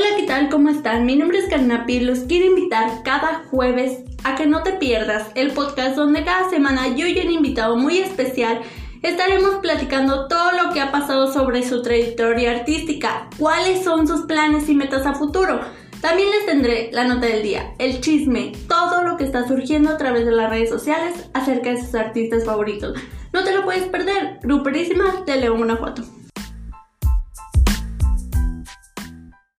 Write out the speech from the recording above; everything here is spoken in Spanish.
Hola, ¿qué tal? ¿Cómo están? Mi nombre es Carnapi y los quiero invitar cada jueves a que no te pierdas el podcast donde cada semana yo y un invitado muy especial estaremos platicando todo lo que ha pasado sobre su trayectoria artística, cuáles son sus planes y metas a futuro. También les tendré la nota del día, el chisme, todo lo que está surgiendo a través de las redes sociales acerca de sus artistas favoritos. No te lo puedes perder, Gruperísima de León Guanajuato.